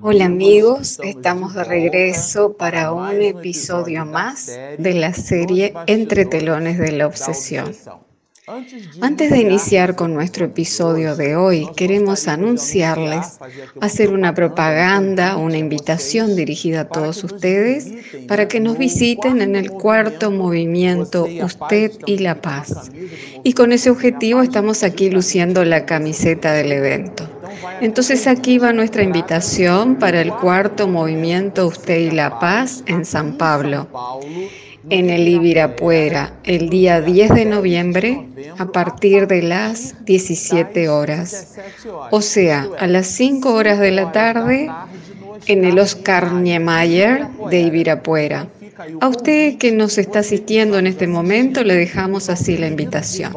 Hola amigos, estamos de regreso para un episodio más de la serie Entre telones de la obsesión. Antes de iniciar con nuestro episodio de hoy, queremos anunciarles, hacer una propaganda, una invitación dirigida a todos ustedes para que nos visiten en el cuarto movimiento Usted y la Paz. Y con ese objetivo estamos aquí luciendo la camiseta del evento. Entonces aquí va nuestra invitación para el cuarto movimiento Usted y la Paz en San Pablo en el Ibirapuera el día 10 de noviembre a partir de las 17 horas, o sea, a las 5 horas de la tarde en el Oscar Niemeyer de Ibirapuera. A usted que nos está asistiendo en este momento le dejamos así la invitación.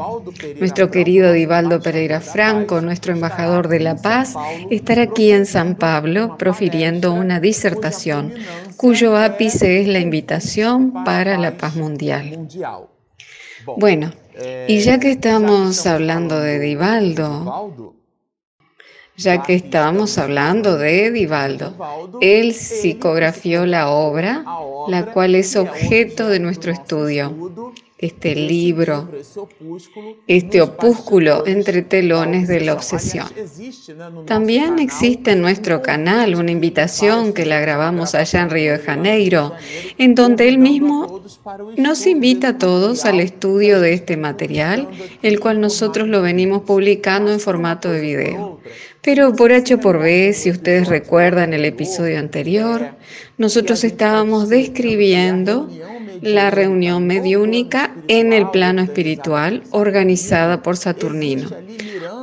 Nuestro querido Divaldo Pereira Franco, nuestro embajador de la paz, estará aquí en San Pablo profiriendo una disertación cuyo ápice es la invitación para la paz mundial. Bueno, y ya que estamos hablando de Divaldo, ya que estábamos hablando de Divaldo. Él psicografió la obra, la cual es objeto de nuestro estudio. Este libro, este opúsculo entre telones de la obsesión. También existe en nuestro canal una invitación que la grabamos allá en Río de Janeiro, en donde él mismo nos invita a todos al estudio de este material, el cual nosotros lo venimos publicando en formato de video. Pero por H por B, si ustedes recuerdan el episodio anterior, nosotros estábamos describiendo la reunión mediúnica en el plano espiritual organizada por Saturnino.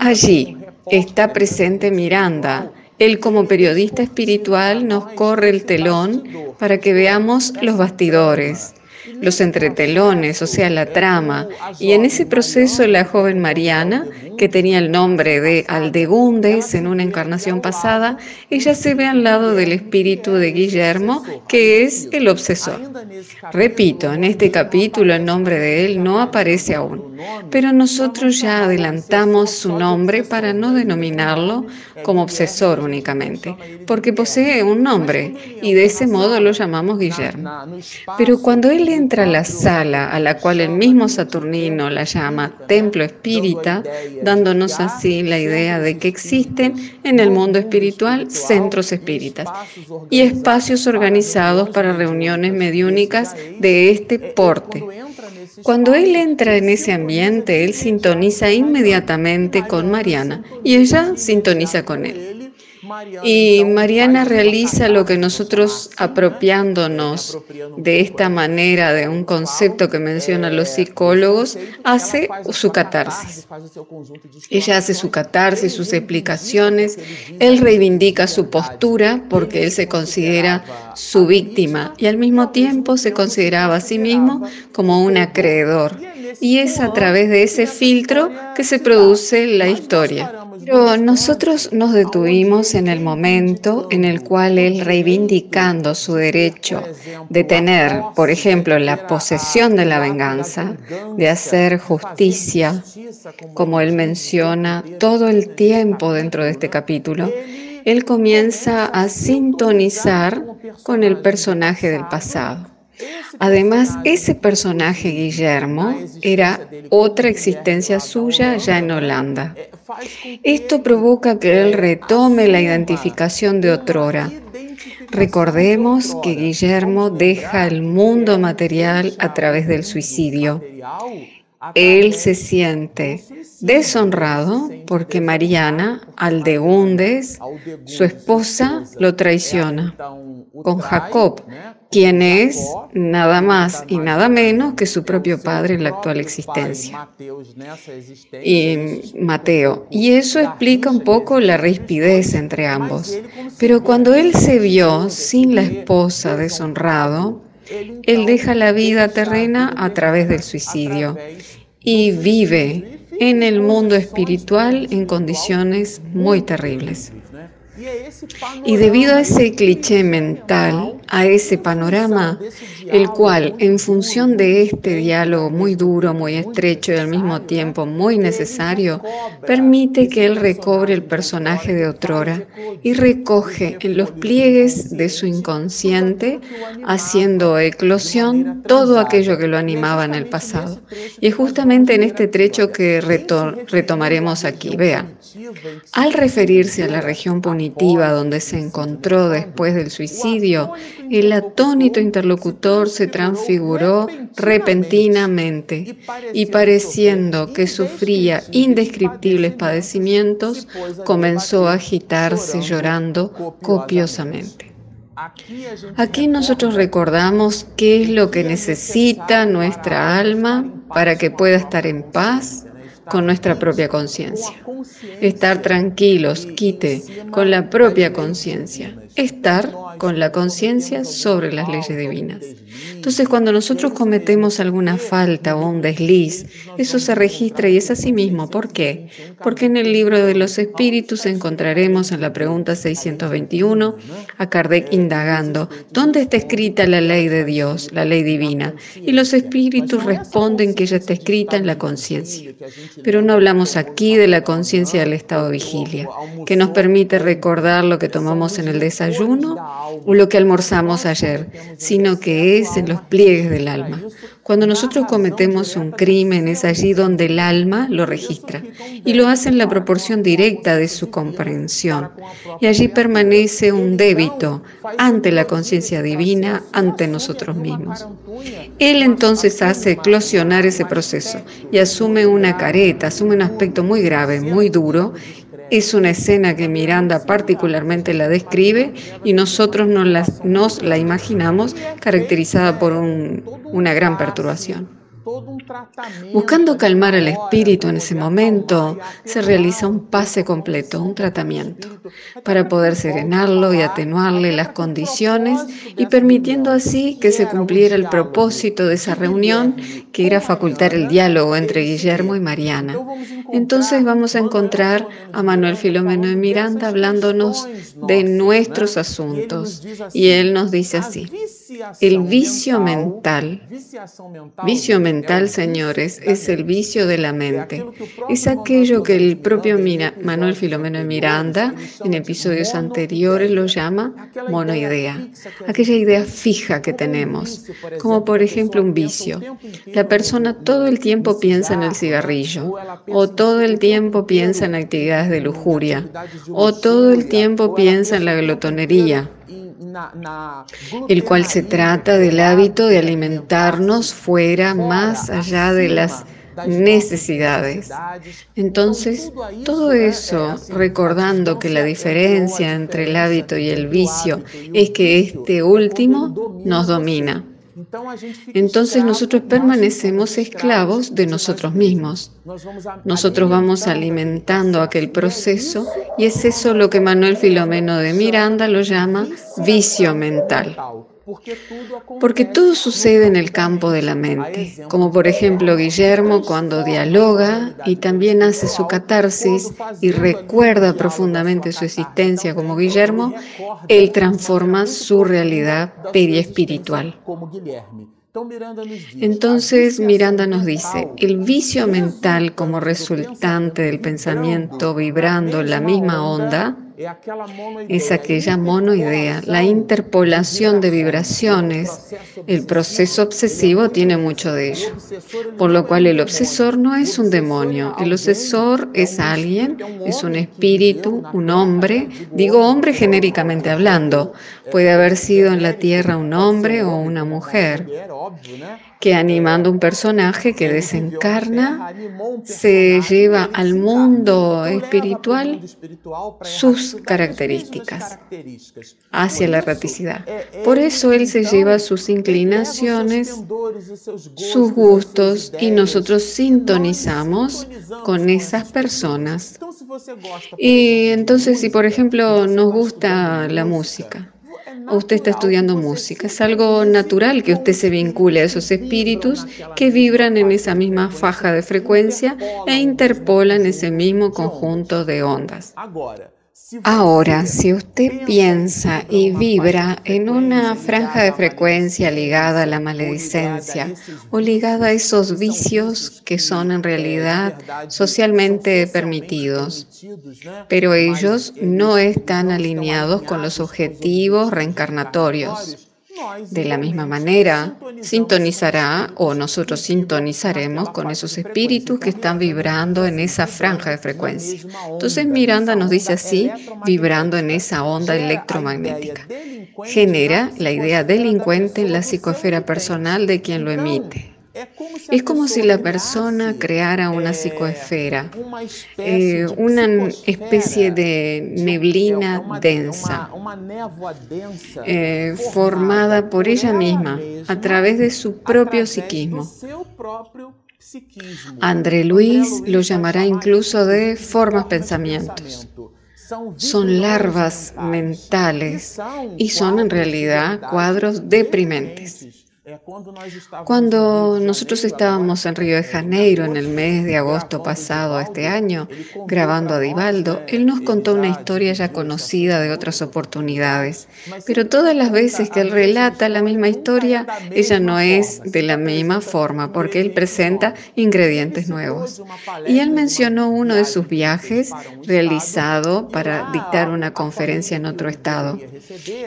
Allí está presente Miranda. Él como periodista espiritual nos corre el telón para que veamos los bastidores, los entretelones, o sea, la trama. Y en ese proceso la joven Mariana, que tenía el nombre de Aldegundes en una encarnación pasada, ella se ve al lado del espíritu de Guillermo, que es el obsesor. Repito, en este capítulo el nombre de él no aparece aún, pero nosotros ya adelantamos su nombre para no denominarlo como obsesor únicamente, porque posee un nombre y de ese modo lo llamamos Guillermo. Pero cuando él entra a la sala a la cual el mismo Saturnino la llama templo espírita, dándonos así la idea de que existen en el mundo espiritual centros espíritas y espacios organizados para reuniones mediúnicas de este porte. Cuando él entra en ese ambiente, él sintoniza inmediatamente con Mariana y ella sintoniza con él. Y Mariana realiza lo que nosotros apropiándonos de esta manera de un concepto que mencionan los psicólogos, hace su catarsis. Ella hace su catarsis, sus explicaciones, él reivindica su postura porque él se considera su víctima y al mismo tiempo se consideraba a sí mismo como un acreedor. Y es a través de ese filtro que se produce la historia. Pero nosotros nos detuvimos en el momento en el cual él, reivindicando su derecho de tener, por ejemplo, la posesión de la venganza, de hacer justicia, como él menciona todo el tiempo dentro de este capítulo, él comienza a sintonizar con el personaje del pasado. Además, ese personaje, Guillermo, era otra existencia suya ya en Holanda. Esto provoca que él retome la identificación de otrora. Recordemos que Guillermo deja el mundo material a través del suicidio. Él se siente deshonrado porque Mariana, Aldegundes, su esposa, lo traiciona con Jacob, quien es nada más y nada menos que su propio padre en la actual existencia. Y Mateo. Y eso explica un poco la rispidez entre ambos. Pero cuando él se vio sin la esposa deshonrado, él deja la vida terrena a través del suicidio y vive en el mundo espiritual en condiciones muy terribles. Y debido a ese cliché mental, a ese panorama, el cual, en función de este diálogo muy duro, muy estrecho y al mismo tiempo muy necesario, permite que él recobre el personaje de otrora y recoge en los pliegues de su inconsciente, haciendo eclosión todo aquello que lo animaba en el pasado. Y es justamente en este trecho que retomaremos aquí. Vean, al referirse a la región punitiva donde se encontró después del suicidio, el atónito interlocutor se transfiguró repentinamente y pareciendo que sufría indescriptibles padecimientos, comenzó a agitarse llorando copiosamente. Aquí nosotros recordamos qué es lo que necesita nuestra alma para que pueda estar en paz con nuestra propia conciencia. Estar tranquilos, quite, con la propia conciencia. Estar con la conciencia sobre las leyes divinas. Entonces, cuando nosotros cometemos alguna falta o un desliz, eso se registra y es así mismo. ¿Por qué? Porque en el libro de los espíritus encontraremos en la pregunta 621 a Kardec indagando, ¿dónde está escrita la ley de Dios, la ley divina? Y los espíritus responden que ella está escrita en la conciencia. Pero no hablamos aquí de la conciencia del estado vigilia, que nos permite recordar lo que tomamos en el desayuno o lo que almorzamos ayer, sino que es en los pliegues del alma. Cuando nosotros cometemos un crimen es allí donde el alma lo registra y lo hace en la proporción directa de su comprensión. Y allí permanece un débito ante la conciencia divina, ante nosotros mismos. Él entonces hace eclosionar ese proceso y asume una careta, asume un aspecto muy grave, muy duro es una escena que Miranda particularmente la describe y nosotros nos la, nos la imaginamos caracterizada por una gran perturbación. Buscando calmar al espíritu en ese momento, se realiza un pase completo, un tratamiento, para poder serenarlo y atenuarle las condiciones y permitiendo así que se cumpliera el propósito de esa reunión, que era facultar el diálogo entre Guillermo y Mariana. Entonces vamos a encontrar a Manuel Filomeno de Miranda hablándonos de nuestros asuntos. Y él nos dice así, el vicio mental, vicio mental, señores, es el vicio de la mente. Es aquello que el propio Manuel Filomeno de Miranda en episodios anteriores lo llama monoidea, aquella idea fija que tenemos, como por ejemplo un vicio. La persona todo el tiempo piensa en el cigarrillo, o todo el tiempo piensa en actividades de lujuria, o todo el tiempo piensa en la glotonería el cual se trata del hábito de alimentarnos fuera, más allá de las necesidades. Entonces, todo eso, recordando que la diferencia entre el hábito y el vicio es que este último nos domina. Entonces nosotros permanecemos esclavos de nosotros mismos. Nosotros vamos alimentando aquel proceso y es eso lo que Manuel Filomeno de Miranda lo llama vicio mental. Porque todo sucede en el campo de la mente, como por ejemplo Guillermo cuando dialoga y también hace su catarsis y recuerda profundamente su existencia como Guillermo, él transforma su realidad periespiritual. Entonces Miranda nos dice, el vicio mental como resultante del pensamiento vibrando la misma onda, es aquella monoidea, la interpolación de vibraciones. El proceso obsesivo tiene mucho de ello, por lo cual el obsesor no es un demonio, el obsesor es alguien, es un espíritu, un hombre, digo hombre genéricamente hablando, puede haber sido en la tierra un hombre o una mujer que animando un personaje que desencarna, se lleva al mundo espiritual sus características hacia la erraticidad. Por eso él se lleva sus inclinaciones, sus gustos y nosotros sintonizamos con esas personas. Y entonces si por ejemplo nos gusta la música, usted está estudiando música. Es algo natural que usted se vincule a esos espíritus que vibran en esa misma faja de frecuencia e interpolan ese mismo conjunto de ondas. Ahora, si usted piensa y vibra en una franja de frecuencia ligada a la maledicencia o ligada a esos vicios que son en realidad socialmente permitidos, pero ellos no están alineados con los objetivos reencarnatorios, de la misma manera, sintonizará o nosotros sintonizaremos con esos espíritus que están vibrando en esa franja de frecuencia. Entonces Miranda nos dice así, vibrando en esa onda electromagnética. Genera la idea delincuente en la psicosfera personal de quien lo emite. Es como si la persona creara una psicoesfera, eh, una especie de neblina densa, eh, formada por ella misma a través de su propio psiquismo. André Luis lo llamará incluso de formas pensamientos. Son larvas mentales y son en realidad cuadros deprimentes. Cuando nosotros estábamos en Río de Janeiro en el mes de agosto pasado este año, grabando a Divaldo, él nos contó una historia ya conocida de otras oportunidades. Pero todas las veces que él relata la misma historia, ella no es de la misma forma, porque él presenta ingredientes nuevos. Y él mencionó uno de sus viajes realizado para dictar una conferencia en otro estado.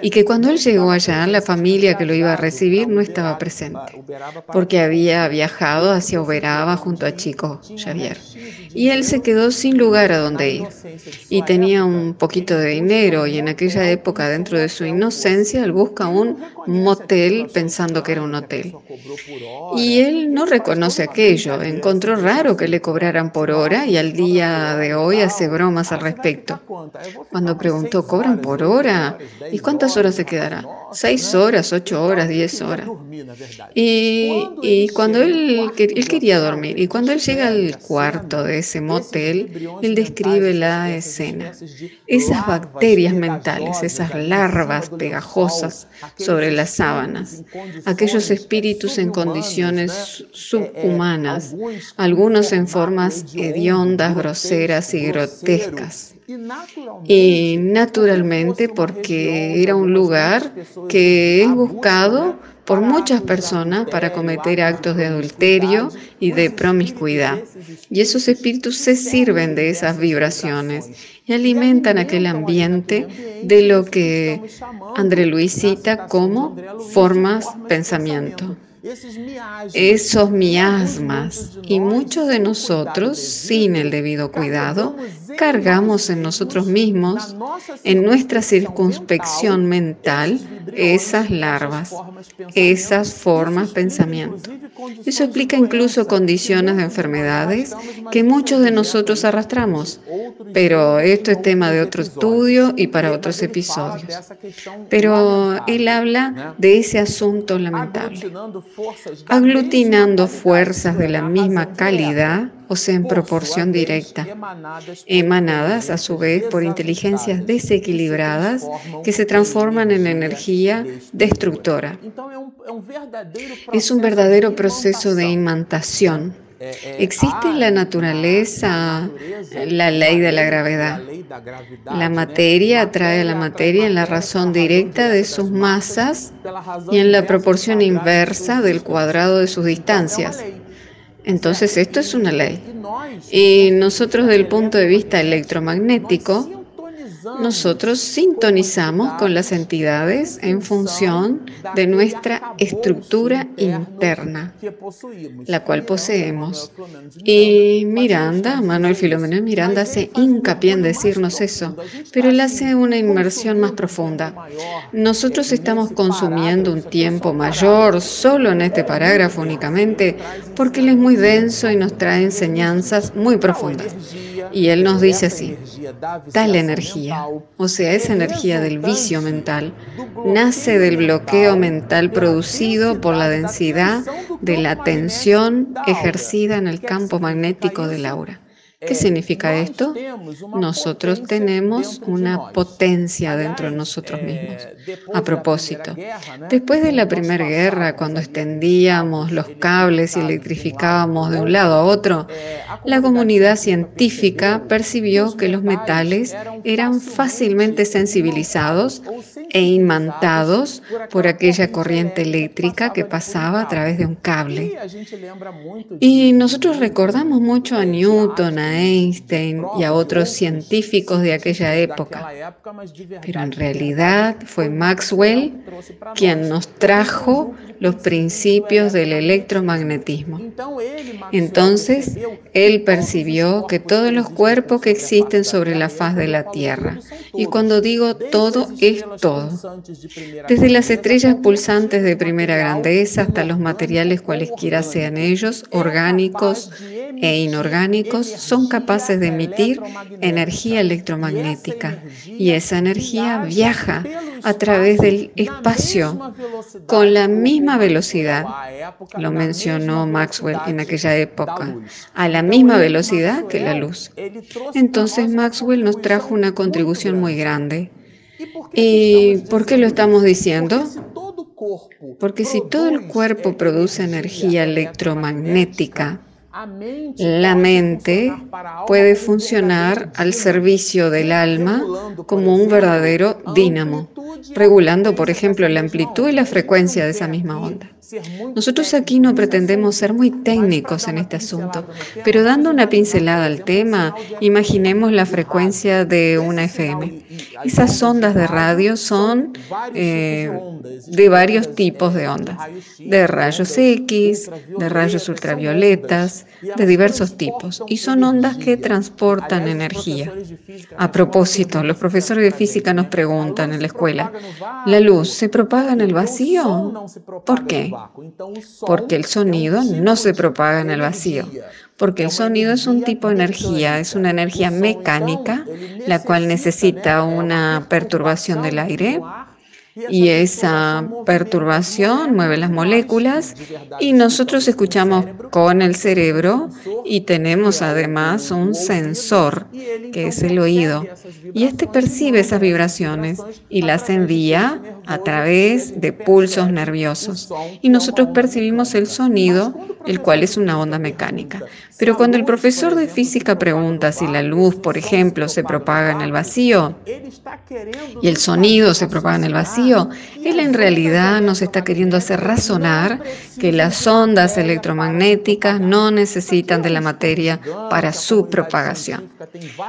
Y que cuando él llegó allá, la familia que lo iba a recibir no estaba presente, porque había viajado hacia Uberaba junto a Chico Xavier. Y él se quedó sin lugar a donde ir. Y tenía un poquito de dinero y en aquella época, dentro de su inocencia, él busca un motel pensando que era un hotel. Y él no reconoce aquello. Encontró raro que le cobraran por hora y al día de hoy hace bromas al respecto. Cuando preguntó, ¿cobran por hora? ¿Y cuántas horas se quedará? ¿Seis horas, ocho horas, diez horas? Y, cuando él, él quería dormir, y cuando él llega al cuarto de ese motel, él describe la escena. Esas bacterias mentales, esas larvas pegajosas sobre las sábanas, aquellos espíritus en condiciones subhumanas, algunos en formas hediondas, groseras y grotescas. Y naturalmente porque era un lugar que es buscado por muchas personas para cometer actos de adulterio y de promiscuidad. Y esos espíritus se sirven de esas vibraciones y alimentan aquel ambiente de lo que André Luis cita como formas pensamiento esos miasmas y muchos de nosotros, sin el debido cuidado, cargamos en nosotros mismos, en nuestra circunspección mental, esas larvas, esas formas pensamiento. Eso explica incluso condiciones de enfermedades que muchos de nosotros arrastramos, pero esto es tema de otro estudio y para otros episodios. Pero él habla de ese asunto lamentable, aglutinando fuerzas de la misma calidad o sea en proporción directa, emanadas a su vez por inteligencias desequilibradas que se transforman en energía destructora. Es un verdadero proceso de imantación. Existe en la naturaleza la ley de la gravedad. La materia atrae a la materia en la razón directa de sus masas y en la proporción inversa del cuadrado de sus distancias. Entonces esto es una ley. Y nosotros del punto de vista electromagnético, nosotros sintonizamos con las entidades en función de nuestra estructura interna, la cual poseemos. Y Miranda, Manuel Filomeno Miranda, hace hincapié en decirnos eso, pero él hace una inmersión más profunda. Nosotros estamos consumiendo un tiempo mayor solo en este parágrafo únicamente porque él es muy denso y nos trae enseñanzas muy profundas. Y él nos dice así, tal energía, o sea, esa energía del vicio mental, nace del bloqueo mental producido por la densidad de la tensión ejercida en el campo magnético del aura. ¿Qué significa esto? Nosotros tenemos una potencia dentro de nosotros mismos. A propósito, después de la Primera Guerra, cuando extendíamos los cables y electrificábamos de un lado a otro, la comunidad científica percibió que los metales eran fácilmente sensibilizados e imantados por aquella corriente eléctrica que pasaba a través de un cable. Y nosotros recordamos mucho a Newton, Einstein y a otros científicos de aquella época. Pero en realidad fue Maxwell quien nos trajo los principios del electromagnetismo. Entonces, él percibió que todos los cuerpos que existen sobre la faz de la Tierra, y cuando digo todo, es todo, desde las estrellas pulsantes de primera grandeza hasta los materiales cualesquiera sean ellos, orgánicos e inorgánicos, son capaces de emitir energía electromagnética. Y esa energía viaja a través del espacio con la misma velocidad, lo mencionó Maxwell en aquella época, a la misma velocidad que la luz. Entonces Maxwell nos trajo una contribución muy grande. ¿Y por qué lo estamos diciendo? Porque si todo el cuerpo produce energía electromagnética, la mente puede funcionar al servicio del alma como un verdadero dínamo, regulando, por ejemplo, la amplitud y la frecuencia de esa misma onda. Nosotros aquí no pretendemos ser muy técnicos en este asunto, pero dando una pincelada al tema, imaginemos la frecuencia de una FM. Esas ondas de radio son eh, de varios tipos de ondas, de rayos X, de rayos ultravioletas, de diversos tipos, y son ondas que transportan energía. A propósito, los profesores de física nos preguntan en la escuela, ¿la luz se propaga en el vacío? ¿Por qué? Porque el sonido no se propaga en el vacío, porque el sonido es un tipo de energía, es una energía mecánica, la cual necesita una perturbación del aire y esa perturbación mueve las moléculas y nosotros escuchamos con el cerebro y tenemos además un sensor que es el oído. y este percibe esas vibraciones y las envía a través de pulsos nerviosos. y nosotros percibimos el sonido el cual es una onda mecánica. Pero cuando el profesor de física pregunta si la luz, por ejemplo, se propaga en el vacío y el sonido se propaga en el vacío, él en realidad nos está queriendo hacer razonar que las ondas electromagnéticas no necesitan de la materia para su propagación.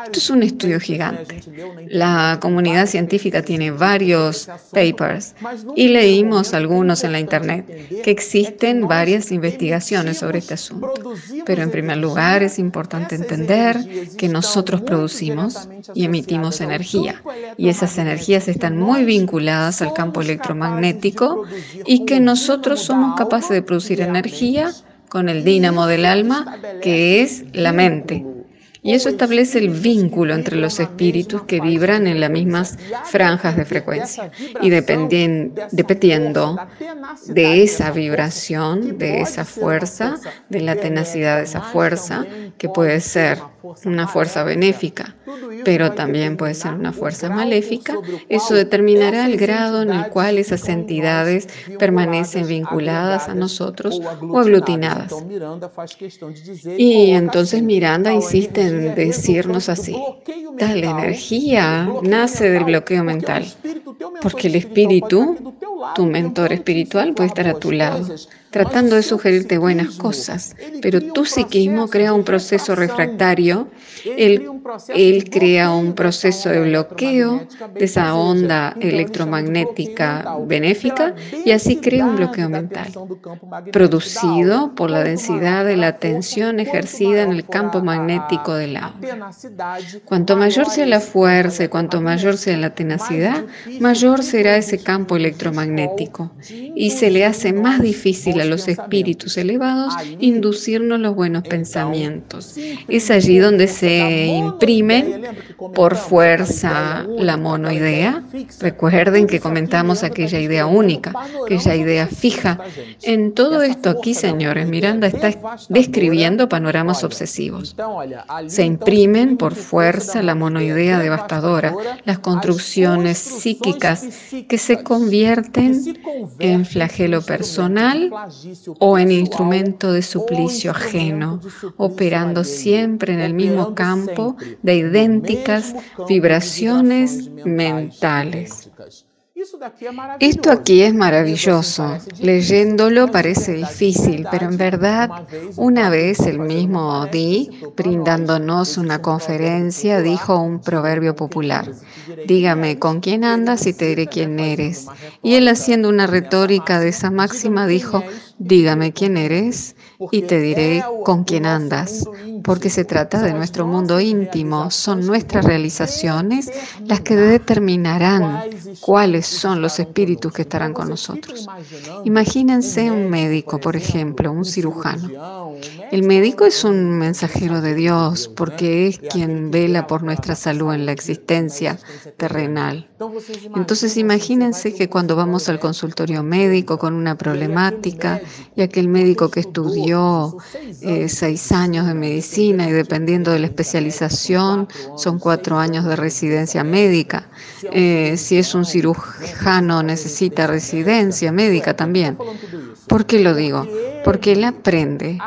Esto es un estudio gigante. La comunidad científica tiene varios papers y leímos algunos en la Internet que existen varias investigaciones sobre este asunto. Pero en primer lugar es importante entender que nosotros producimos y emitimos energía y esas energías están muy vinculadas al campo electromagnético y que nosotros somos capaces de producir energía con el dínamo del alma que es la mente. Y eso establece el vínculo entre los espíritus que vibran en las mismas franjas de frecuencia. Y dependiendo de esa vibración, de esa fuerza, de la tenacidad de esa fuerza, que puede ser una fuerza benéfica, pero también puede ser una fuerza maléfica, eso determinará el grado en el cual esas entidades permanecen vinculadas a nosotros o aglutinadas. Y entonces Miranda insiste en decirnos así, tal energía nace del bloqueo mental, porque el espíritu, tu mentor espiritual, puede estar a tu lado tratando de sugerirte buenas cosas, pero tu psiquismo crea un proceso refractario, él, él crea un proceso de bloqueo de esa onda electromagnética benéfica y así crea un bloqueo mental, producido por la densidad de la tensión ejercida en el campo magnético del agua. Cuanto mayor sea la fuerza y cuanto mayor sea la tenacidad, mayor será ese campo electromagnético y se le hace más difícil a los espíritus elevados inducirnos los buenos pensamientos. Es allí donde se imprimen por fuerza la monoidea. Recuerden que comentamos aquella idea única, aquella idea fija. En todo esto aquí, señores, Miranda está describiendo panoramas obsesivos. Se imprimen por fuerza la monoidea devastadora, las construcciones psíquicas que se convierten en flagelo personal o en instrumento de suplicio ajeno, operando siempre en el mismo campo de idénticas vibraciones mentales. Esto aquí es maravilloso. Leyéndolo parece difícil, pero en verdad, una vez el mismo Di, brindándonos una conferencia, dijo un proverbio popular. Dígame con quién andas y te diré quién eres. Y él haciendo una retórica de esa máxima dijo, dígame quién eres y te diré con quién andas, porque se trata de nuestro mundo íntimo, son nuestras realizaciones las que determinarán cuáles son los espíritus que estarán con nosotros. Imagínense un médico, por ejemplo, un cirujano. El médico es un mensajero de Dios porque es quien vela por nuestra salud en la existencia terrenal. Entonces imagínense que cuando vamos al consultorio médico con una problemática y aquel médico que estudió eh, seis años de medicina y dependiendo de la especialización son cuatro años de residencia médica. Eh, si es un cirujano necesita residencia médica también. ¿Por qué lo digo? Porque él aprende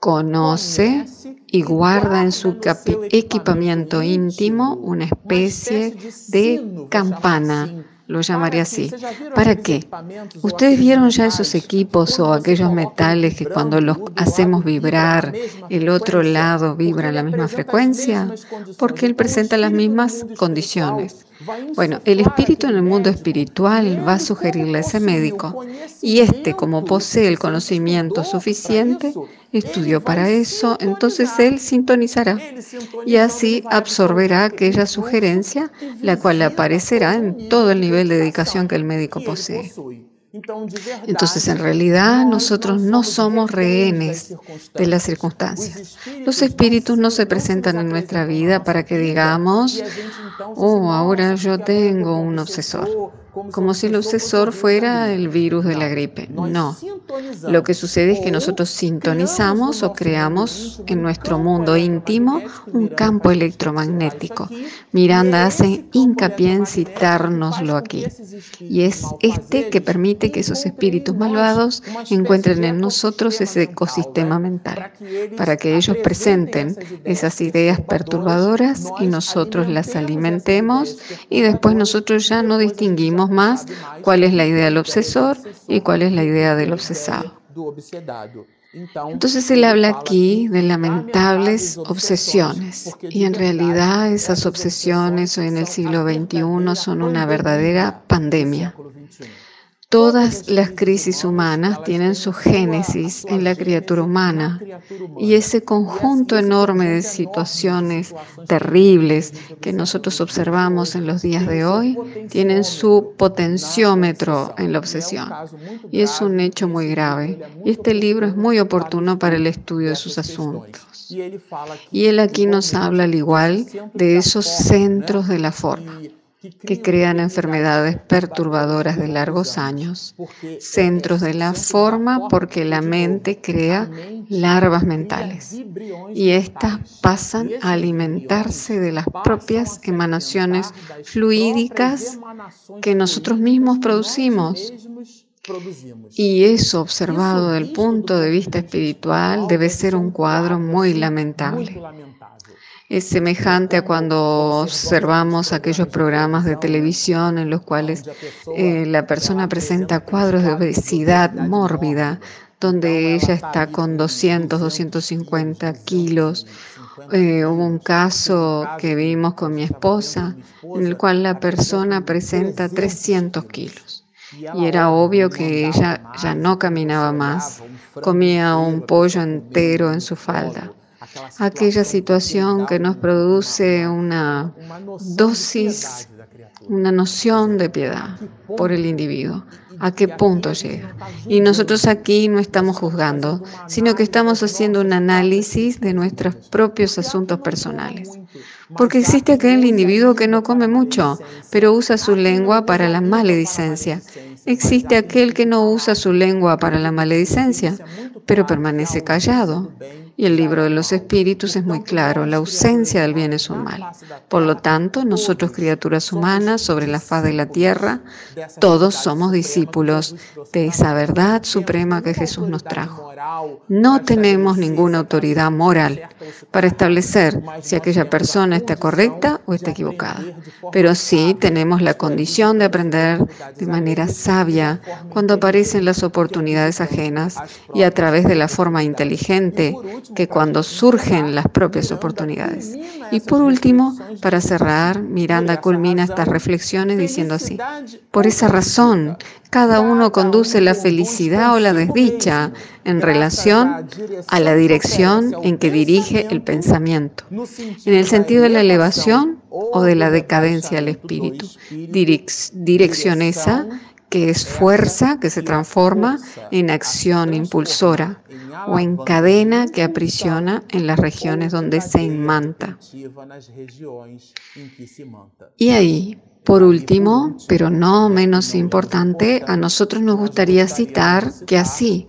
conoce y guarda en su equipamiento íntimo una especie de campana lo llamaría así. ¿Para qué? ¿Ustedes vieron ya esos equipos o aquellos metales que cuando los hacemos vibrar, el otro lado vibra a la misma frecuencia? Porque él presenta las mismas condiciones. Bueno, el espíritu en el mundo espiritual va a sugerirle a ese médico y este, como posee el conocimiento suficiente, estudió para eso, entonces él sintonizará y así absorberá aquella sugerencia, la cual aparecerá en todo el nivel de dedicación que el médico posee. Entonces, en realidad, nosotros no somos rehenes de las circunstancias. Los espíritus no se presentan en nuestra vida para que digamos, oh, ahora yo tengo un obsesor como si el obsesor fuera el virus de la gripe. No. Lo que sucede es que nosotros sintonizamos o creamos en nuestro mundo íntimo un campo electromagnético. Miranda hace hincapié en citárnoslo aquí. Y es este que permite que esos espíritus malvados encuentren en nosotros ese ecosistema mental, para que ellos presenten esas ideas perturbadoras y nosotros las alimentemos y después nosotros ya no distinguimos más cuál es la idea del obsesor y cuál es la idea del obsesado. Entonces él habla aquí de lamentables obsesiones y en realidad esas obsesiones hoy en el siglo XXI son una verdadera pandemia. Todas las crisis humanas tienen su génesis en la criatura humana y ese conjunto enorme de situaciones terribles que nosotros observamos en los días de hoy tienen su potenciómetro en la obsesión y es un hecho muy grave. Y este libro es muy oportuno para el estudio de sus asuntos. Y él aquí nos habla al igual de esos centros de la forma que crean enfermedades perturbadoras de largos años, centros de la forma porque la mente crea larvas mentales. y éstas pasan a alimentarse de las propias emanaciones fluídicas que nosotros mismos producimos. Y eso observado desde el punto de vista espiritual debe ser un cuadro muy lamentable. Es semejante a cuando observamos aquellos programas de televisión en los cuales eh, la persona presenta cuadros de obesidad mórbida, donde ella está con 200, 250 kilos. Eh, hubo un caso que vimos con mi esposa en el cual la persona presenta 300 kilos. Y era obvio que ella ya no caminaba más, comía un pollo entero en su falda aquella situación que nos produce una dosis, una noción de piedad por el individuo, a qué punto llega. Y nosotros aquí no estamos juzgando, sino que estamos haciendo un análisis de nuestros propios asuntos personales. Porque existe aquel individuo que no come mucho, pero usa su lengua para la maledicencia. Existe aquel que no usa su lengua para la maledicencia, pero permanece callado. Y el libro de los espíritus es muy claro, la ausencia del bien es un mal. Por lo tanto, nosotros criaturas humanas sobre la faz de la tierra, todos somos discípulos de esa verdad suprema que Jesús nos trajo. No tenemos ninguna autoridad moral para establecer si aquella persona está correcta o está equivocada, pero sí tenemos la condición de aprender de manera sabia cuando aparecen las oportunidades ajenas y a través de la forma inteligente que cuando surgen las propias oportunidades. Y por último, para cerrar, Miranda culmina estas reflexiones diciendo así, por esa razón, cada uno conduce la felicidad o la desdicha en relación a la dirección en que dirige el pensamiento, en el sentido de la elevación o de la decadencia del espíritu. Dirección esa que es fuerza que se transforma en acción impulsora o en cadena que aprisiona en las regiones donde se inmanta. Y ahí, por último, pero no menos importante, a nosotros nos gustaría citar que así,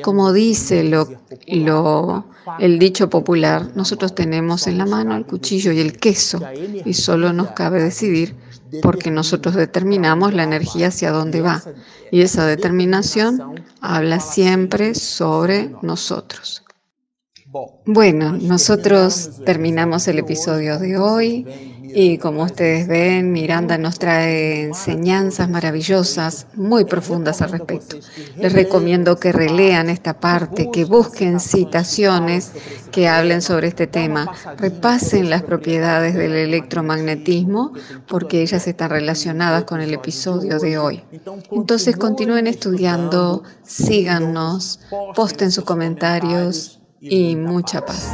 como dice lo, el dicho popular, nosotros tenemos en la mano el cuchillo y el queso y solo nos cabe decidir porque nosotros determinamos la energía hacia dónde va. Y esa determinación habla siempre sobre nosotros. Bueno, nosotros terminamos el episodio de hoy. Y como ustedes ven, Miranda nos trae enseñanzas maravillosas, muy profundas al respecto. Les recomiendo que relean esta parte, que busquen citaciones que hablen sobre este tema, repasen las propiedades del electromagnetismo, porque ellas están relacionadas con el episodio de hoy. Entonces continúen estudiando, síganos, posten sus comentarios y mucha paz.